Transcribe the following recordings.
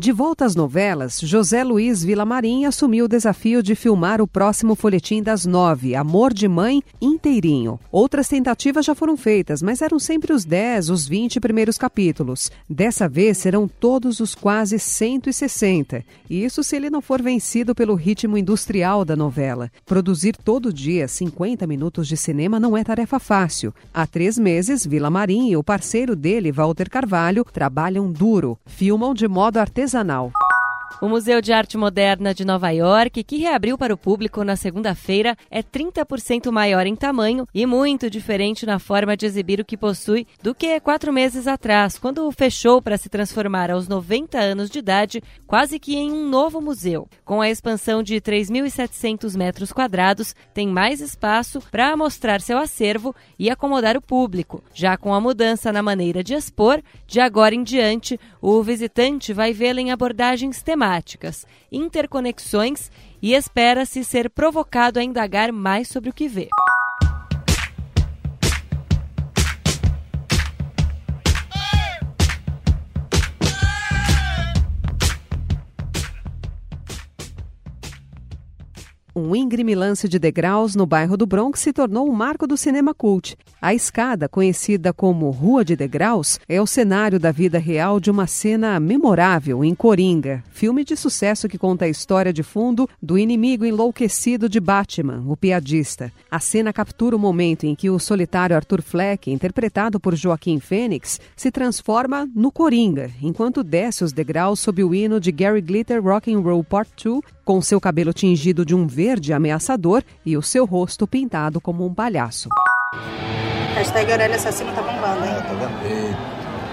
De volta às novelas, José Luiz Vilamarim assumiu o desafio de filmar o próximo folhetim das nove, Amor de Mãe, inteirinho. Outras tentativas já foram feitas, mas eram sempre os dez, os vinte primeiros capítulos. Dessa vez serão todos os quase 160. Isso se ele não for vencido pelo ritmo industrial da novela. Produzir todo dia 50 minutos de cinema não é tarefa fácil. Há três meses, Vilamarim e o parceiro dele, Walter Carvalho, trabalham duro. Filmam de modo artesanal artesanal. O Museu de Arte Moderna de Nova York, que reabriu para o público na segunda-feira, é 30% maior em tamanho e muito diferente na forma de exibir o que possui do que quatro meses atrás, quando fechou para se transformar aos 90 anos de idade, quase que em um novo museu. Com a expansão de 3.700 metros quadrados, tem mais espaço para mostrar seu acervo e acomodar o público. Já com a mudança na maneira de expor, de agora em diante, o visitante vai vê-la em abordagens temáticas interconexões e espera-se ser provocado a indagar mais sobre o que vê. Um íngreme lance de degraus no bairro do Bronx se tornou um marco do cinema cult. A escada, conhecida como Rua de Degraus, é o cenário da vida real de uma cena memorável em Coringa, filme de sucesso que conta a história de fundo do inimigo enlouquecido de Batman, o piadista. A cena captura o momento em que o solitário Arthur Fleck, interpretado por Joaquim Fênix, se transforma no Coringa, enquanto desce os degraus sob o hino de Gary Glitter Rock and Roll Part 2, com seu cabelo tingido de um verde ameaçador e o seu rosto pintado como um palhaço. Hashtag Aurélia Assassino tá bombando, hein? Tá vendo?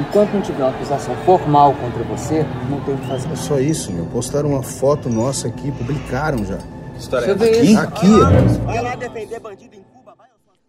Enquanto não tiver uma acusação formal contra você, não tem o que fazer. É só isso, meu. Postaram uma foto nossa aqui, publicaram já. Que história é essa? Aqui? Aqui. Vai lá defender bandido em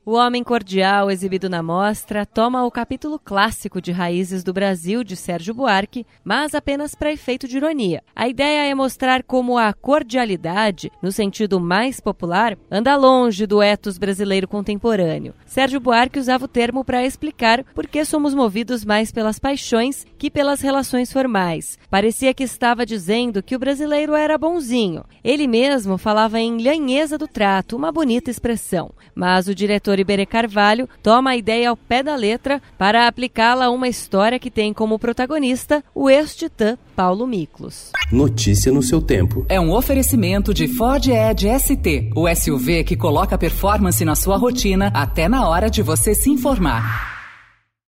o Homem Cordial, exibido na mostra, toma o capítulo clássico de Raízes do Brasil de Sérgio Buarque, mas apenas para efeito de ironia. A ideia é mostrar como a cordialidade, no sentido mais popular, anda longe do ethos brasileiro contemporâneo. Sérgio Buarque usava o termo para explicar por que somos movidos mais pelas paixões que pelas relações formais. Parecia que estava dizendo que o brasileiro era bonzinho. Ele mesmo falava em lhanheza do trato, uma bonita expressão. Mas o diretor escritor Iberê Carvalho toma a ideia ao pé da letra para aplicá-la a uma história que tem como protagonista o ex-titã Paulo Miklos. Notícia no seu tempo. É um oferecimento de Ford Edge ST, o SUV que coloca performance na sua rotina até na hora de você se informar.